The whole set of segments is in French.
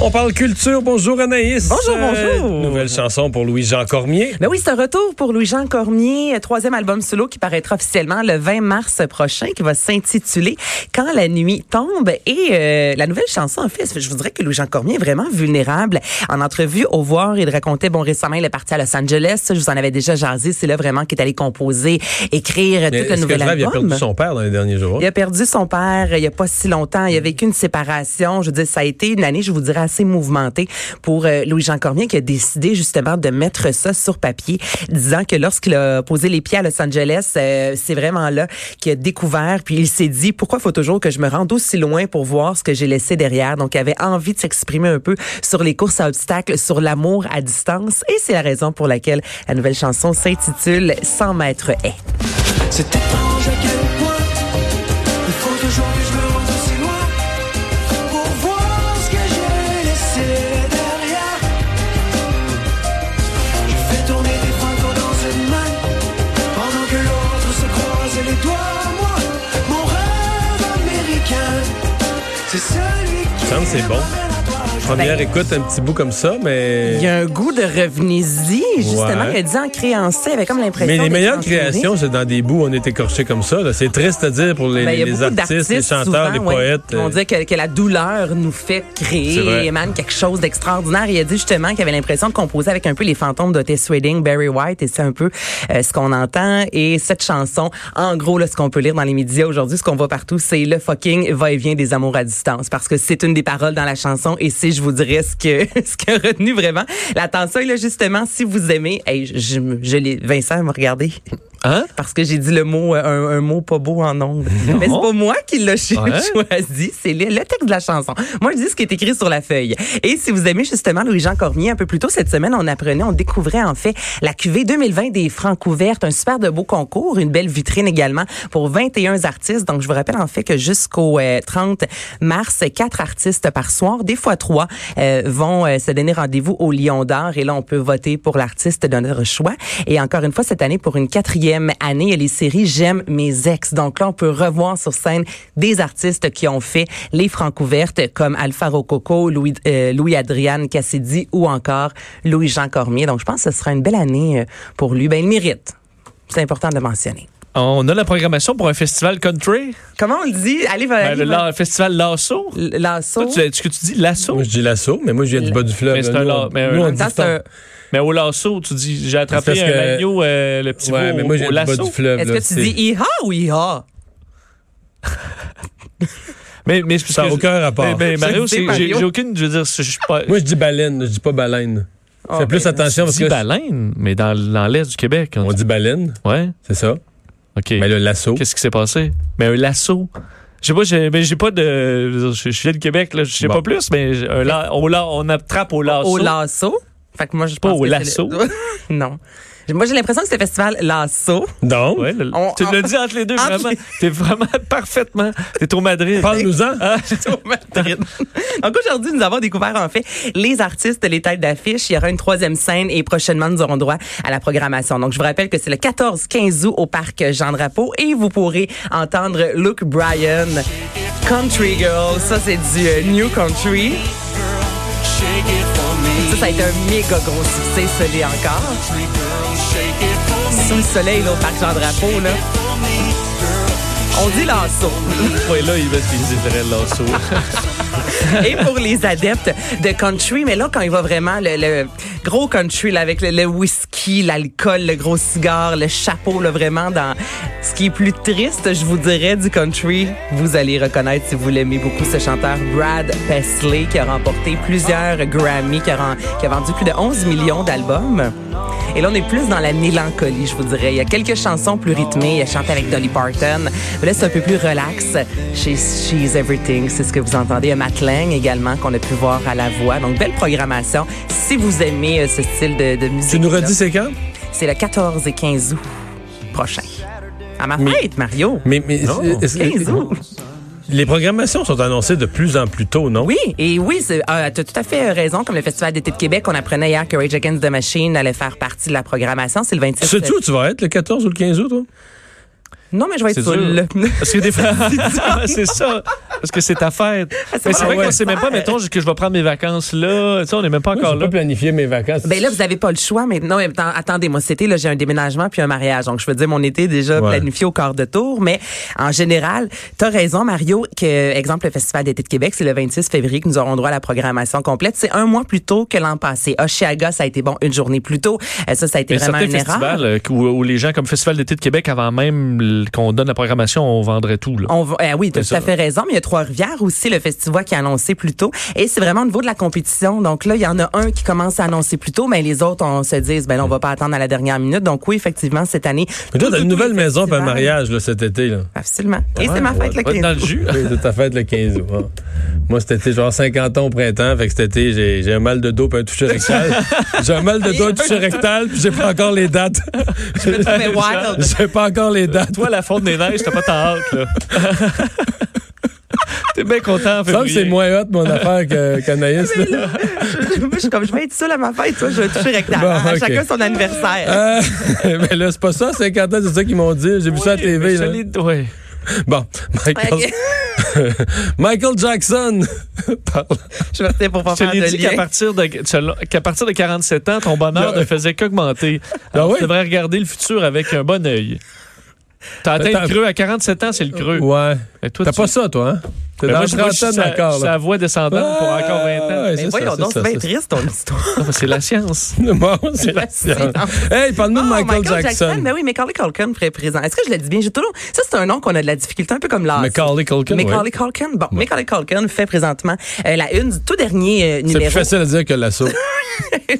On parle culture. Bonjour Anaïs. Bonjour, bonjour. nouvelle chanson pour Louis-Jean Cormier. Ben oui, c'est un retour pour Louis-Jean Cormier, troisième album solo qui paraîtra officiellement le 20 mars prochain, qui va s'intituler Quand la nuit tombe. Et euh, la nouvelle chanson, en fait, je vous dirais que Louis-Jean Cormier est vraiment vulnérable. En entrevue au Voir, il racontait, bon, récemment, il est parti à Los Angeles. Je vous en avais déjà jasé. C'est là vraiment qu'il est allé composer, écrire Mais tout le est-ce nouvel que Grave, album. il a perdu son père dans les derniers jours? Il a perdu son père il y a pas si longtemps. Il a vécu une séparation. Je veux dire, ça a été une année, je vous dirais, assez mouvementée pour euh, Louis-Jean Cormier qui a décidé justement de mettre ça sur papier, disant que lorsqu'il a posé les pieds à Los Angeles, euh, c'est vraiment là qu'il a découvert, puis il s'est dit, pourquoi faut toujours que je me rende aussi loin pour voir ce que j'ai laissé derrière? Donc, il avait envie de s'exprimer un peu sur les courses à obstacles, sur l'amour à distance, et c'est la raison pour laquelle la nouvelle chanson s'intitule 100 mètres est. C'est étrange à quel il faut toujours que je me c'est bon. Première écoute, un petit bout comme ça, mais. Il y a un goût de revenez-y, justement, Ouais. qu'elle dit en créancé, avec comme l'impression Mais les meilleures créations, c'est dans des bouts où on est écorché comme ça. là. C'est triste à dire pour les, Ben, les artistes, les chanteurs, souvent, les ouais, poètes. vont euh, dire que, que la douleur nous fait créer, émane quelque chose d'extraordinaire. Il a dit justement qu'il avait l'impression de composer avec un peu les fantômes d'Otis Redding, Barry White, et c'est un peu euh, ce qu'on entend. Et cette chanson, en gros, là, ce qu'on peut lire dans les médias aujourd'hui, ce qu'on voit partout, c'est le fucking va-et-vient des amours à distance, parce que c'est une des paroles dans la chanson, et c'est, je vous dirais, ce que ce qui a retenu vraiment l'attention. Et là, justement, si vous aimez, hey, je, je, je Vincent m'a regardé. Hein? Parce que j'ai dit le mot, euh, un, un mot pas beau en ondes. Mais c'est pas moi qui l'ai choisi, c'est le, le texte de la chanson. Moi, je dis ce qui est écrit sur la feuille. Et si vous aimez justement Louis-Jean Cormier, un peu plus tôt cette semaine, on apprenait, on découvrait en fait la cuvée 2020 des Francs couvertes, un super de beau concours, une belle vitrine également pour 21 artistes. Donc, je vous rappelle en fait que jusqu'au euh, 30 mars, quatre artistes par soir, des fois trois, euh, vont euh, se donner rendez-vous au Lion d'Or. Et là, on peut voter pour l'artiste de notre choix. Et encore une fois, cette année, pour une quatrième année, il les séries J'aime mes ex. Donc là, on peut revoir sur scène des artistes qui ont fait les francs couvertes comme Alpha Rococo, Louis, euh, Louis-Adriane Cassidy ou encore Louis-Jean Cormier. Donc, je pense que ce sera une belle année euh, pour lui. Ben, il mérite. C'est important de le mentionner. On a la programmation pour un festival country. Comment on le dit? Allez, Ben, le la- festival Lasso. Lasso. Toi, tu, est-ce que tu dis Lasso? Moi, je dis l'assaut, mais moi, je viens du bas du fleuve. Mais c'est là. un Nous, la- on- mais nous, on dit un- au Lasso, tu dis, j'ai attrapé parce un que- agneau, euh, le petit Ouais, mot mais moi, je au, viens au du bas lasso. du fleuve. Est-ce là, que tu c'est- dis iha ou iha? Mais, mais c'est Ça n'a que- aucun rapport. Mais, mais Mario, c'est- j'ai Mario. j'ai aucune, je veux dire, je suis pas. Moi, je dis baleine, je dis pas baleine. Ah, Fais plus ben, attention parce dis que baleine, mais dans, dans l'est du Québec. on dit baleine, Ouais, c'est ça. OK. Mais le lasso. Qu'est-ce qui s'est passé? Mais un lasso. Je sais pas, j'ai mais j'ai pas de. Je, viens de Québec, là, je sais Bon. pas plus, mais un la- au la- on attrape au lasso. Au lasso. Fait que moi, je Pas pense au que c'est lasso. le- non. Moi, j'ai l'impression que c'est le festival Lasso. Donc, Ouais, le- On- tu on- l'as dit entre les deux, Entre vraiment. les- T'es vraiment parfaitement. T'es au Madrid. parle-nous-en. Ah, au Madrid. Donc aujourd'hui, nous avons découvert en fait les artistes, les têtes d'affiche. Il y aura une troisième scène et prochainement, nous aurons droit à la programmation. Donc je vous rappelle que c'est le 14-15 août au parc Jean Drapeau et vous pourrez entendre Luke Bryan, Country Girl. Ça, c'est du euh, New Country. Ça, ça a été un méga gros succès, celui encore. Sous le soleil, là, au parc Jean Drapeau, là. On dit lasso. ouais, là, il va se dire vrai lasso. Et pour les adeptes de country, mais là, quand il va vraiment le, le gros country, là, avec le, le whisky, l'alcool, le gros cigare, le chapeau, là, vraiment dans ce qui est plus triste, je vous dirais, du country, vous allez reconnaître, si vous l'aimez beaucoup, ce chanteur Brad Paisley, qui a remporté plusieurs Grammy, qui a, qui a vendu plus de 11 millions d'albums. Et là, on est plus dans la mélancolie, je vous dirais. Il y a quelques chansons plus rythmées. Il a chanté avec Dolly Parton. Là, c'est un peu plus relax. She's Everything, c'est ce que vous entendez. Il y a Matt Lang également, qu'on a pu voir à la voix. Donc, belle programmation. Si vous aimez euh, ce style de, de musique. Tu nous redis c'est quand? C'est le 14 et 15 août prochain. À ma Mais- fête, Mario. Mais, mais est-ce- est-ce- 15 août. Les programmations sont annoncées de plus en plus tôt, non? Oui, et oui, tu as tout à fait raison. Comme le Festival d'été de Québec, on apprenait hier que Rage Against the Machine allait faire partie de la programmation. C'est le 26 Sais-tu où tu vas être le 14 ou le 15 août, toi? Non, mais je vais être seule. Parce que des fois, c'est ça. Parce que c'est ta fête. Mais c'est vrai, ouais. qu'on sait même pas, mettons, que je vais prendre mes vacances là. Tu sais, on n'est même pas encore là. pas planifié mes vacances. Ben là, vous avez pas le choix maintenant. Mais attends- attendez, moi, c'était là, j'ai un déménagement puis un mariage. Donc, je veux dire, mon été est déjà Ouais. planifié au quart de tour. Mais en général, t'as raison, Mario, que, exemple, le Festival d'été de Québec, c'est le 26 février que nous aurons droit à la programmation complète. C'est un mois plus tôt que l'an passé. Oshiaga, ça a été bon une journée plus tôt. Euh, Ça, ça a été Mais vraiment une erreur. euh, où, où les gens, comme Festival d'été de Québec, avant même qu'on donne la programmation, on vendrait tout. Là. On va, eh oui, tu as tout à fait raison, mais il y a Trois-Rivières aussi, le festival qui a annoncé plus tôt. Et c'est vraiment au niveau de la compétition. Donc là, il y en a un qui commence à annoncer plus tôt, mais les autres, on se dit, ben là, on va pas attendre à la dernière minute. Donc oui, effectivement, cette année. Mais toi, t'as une nouvelle maison pour un mariage là, cet été. Là. Absolument. Et c'est ma fête le On va être dans 15 le jus. C'est ta fête le 15 août. Ah. Moi, cet été, genre 50 ans au printemps. Fait que cet été, j'ai, un mal de dos puis un toucher rectal. j'ai un mal de dos, un toucher rectal, puis j'ai pas encore les dates. Mais wild. j'ai pas encore les dates. Toi, la fonte des neiges, t'as pas ta hâte, là. T'es bien content, en c'est moins hot, mon affaire, qu'Anaïs. là. Moi, je suis comme, je vais être seule à ma fête, toi, je vais toucher rectal. Bon, À ok. Chacun son anniversaire. Euh, mais là, c'est pas ça, 50 ans, c'est ça qu'ils m'ont dit. J'ai vu ça à Oui, TV. mais je là. ouais. Bon, Michael, Ok. Michael Jackson. Parle. Je vais pour pas faire de dit lien. qu'à partir de, qu'à partir de 47 ans, ton bonheur ne faisait qu'augmenter. Alors, Ah oui? Tu devrais regarder le futur avec un bon œil. T'as atteint le creux. À 47 ans, c'est le creux. Ouais. T'as tu- pas ça, toi, hein? T'es Ben dans moi, la moi, je sa- voix descendante pour encore 20 ans. Ouais, Mais c'est voyons ça, donc, c'est bien triste, ton histoire. C'est la science. Bon, c'est la science. Hey, parle-nous de Oh, Michael, Jackson. Mais oui, Macaulay Culkin pré- présent. Est-ce que je le dis bien? J'ai toujours, ça, c'est un nom qu'on a de la difficulté, un peu comme l'art. Macaulay Culkin, Macaulay oui. Culkin. Bon, Macaulay Culkin fait présentement euh, la une du tout dernier euh, C'est plus numéro. facile à dire que l'assaut.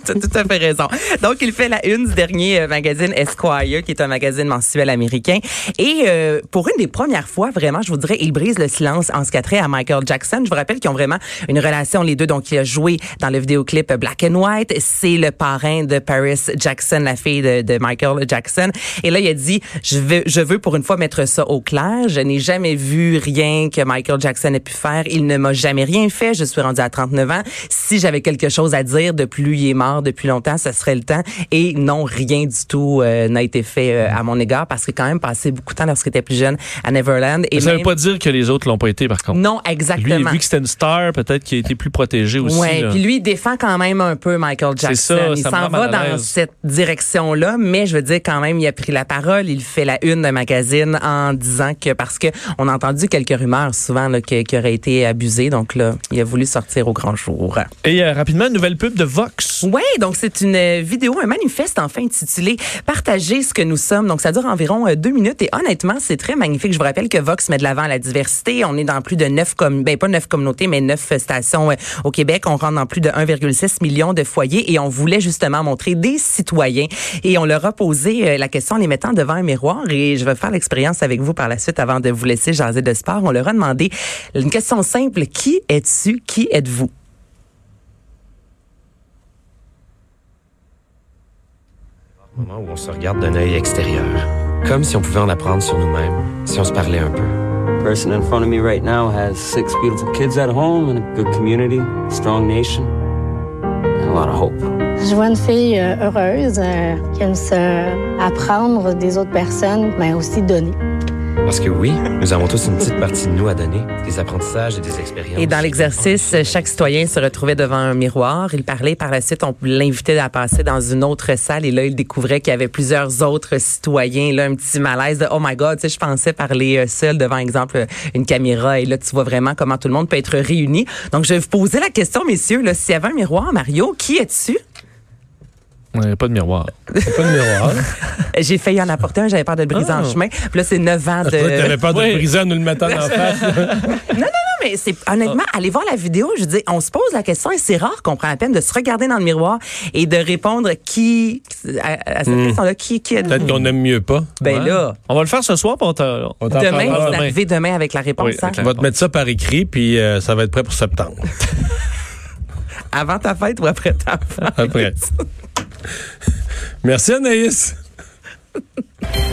T'as tout à fait raison. Donc, il fait la une du dernier euh, magazine Esquire, qui est un magazine mensuel américain. Et euh, pour une des premières fois, vraiment, je vous dirais, il brise le silence en ce qui a trait à Michael Jackson. Je vous rappelle qu'ils ont vraiment une relation, les deux. Donc, il a joué dans le vidéoclip Black and White. C'est le parrain de Paris Jackson, la fille de, de Michael Jackson. Et là, il a dit, je veux, je veux pour une fois mettre ça au clair. Je n'ai jamais vu rien que Michael Jackson ait pu faire. Il ne m'a jamais rien fait. Je suis rendu à 39 ans. Si j'avais quelque chose à dire depuis lui, il est mort depuis longtemps, ce serait le temps. Et non, rien du tout euh, n'a été fait euh, à mon égard parce qu'il a quand même passé beaucoup de temps lorsqu'il était plus jeune à Neverland. Et ça veut même- pas dire que les autres l'ont pas été, par contre. Non, Lui, exactement. vu que c'était une star, peut-être qu'il a été plus protégé aussi. Là. puis lui il défend quand même un peu Michael C'est Jackson. ça, il s'en va dans cette direction-là, mais je veux dire quand même, il a pris la parole, il fait la une d'un magazine en disant que parce que on a entendu quelques rumeurs souvent qu'il aurait été abusé, donc là, il a voulu sortir au grand jour. Et euh, rapidement, une nouvelle pub de Vox. Oui, donc c'est une euh, vidéo, un manifeste enfin intitulé Partager ce que nous sommes. Donc ça dure environ euh, deux minutes et honnêtement, c'est très magnifique. Je vous rappelle que Vox met de l'avant la diversité. On est dans plus de neuf ben pas neuf communautés, mais neuf euh, stations euh, au Québec. On rentre dans plus de 1,6 million de foyers et on voulait justement montrer des citoyens et on leur a posé euh, la question en les mettant devant un miroir et je vais faire l'expérience avec vous par la suite avant de vous laisser jaser de sport. On leur a demandé une question simple. Qui es-tu? Qui êtes-vous? moment où on se regarde d'un œil extérieur. Comme si on pouvait en apprendre sur nous-mêmes, si on se parlait un peu. Person in front of me right now has six beautiful kids at home and a good community, strong nation, and a lot of hope. Je vois une fille euh, heureuse euh, qui aime se apprendre des autres personnes, mais aussi donner. Parce que oui, nous avons tous une petite partie de nous à donner, des apprentissages et des expériences. Et dans l'exercice, chaque citoyen se retrouvait devant un miroir. Il parlait par la suite, on l'invitait à passer dans une autre salle et là, il découvrait qu'il y avait plusieurs autres citoyens. Là, un petit malaise de « Oh my God! » Tu sais, je pensais parler euh, seul devant, exemple, une caméra et là, tu vois vraiment comment tout le monde peut être réuni. Donc, je vais vous poser la question, messieurs, là, s'il y avait un miroir, Mario, qui es-tu? Ouais, pas de miroir. Pas de miroir. J'ai failli en apporter un, j'avais peur de le briser en Ah. chemin. Puis là, c'est 9 ans de... Toi, T'avais peur de Oui. le briser en nous le mettant en face. Non, mais c'est honnêtement, allez voir la vidéo. Je dis, on se pose la question et c'est rare qu'on prenne la peine de se regarder dans le miroir et de répondre qui à, à cette question-là, qui qui? Peut-être qu'on aime mieux pas. Ben Ouais. là, On va le faire ce soir, puis on On demain, vous demain. arrivez demain avec la réponse. Oui, hein? avec la- On va te mettre ça par écrit, puis euh, ça va être prêt pour septembre. Avant ta fête ou après ta fête? Après. Merci Anaïs.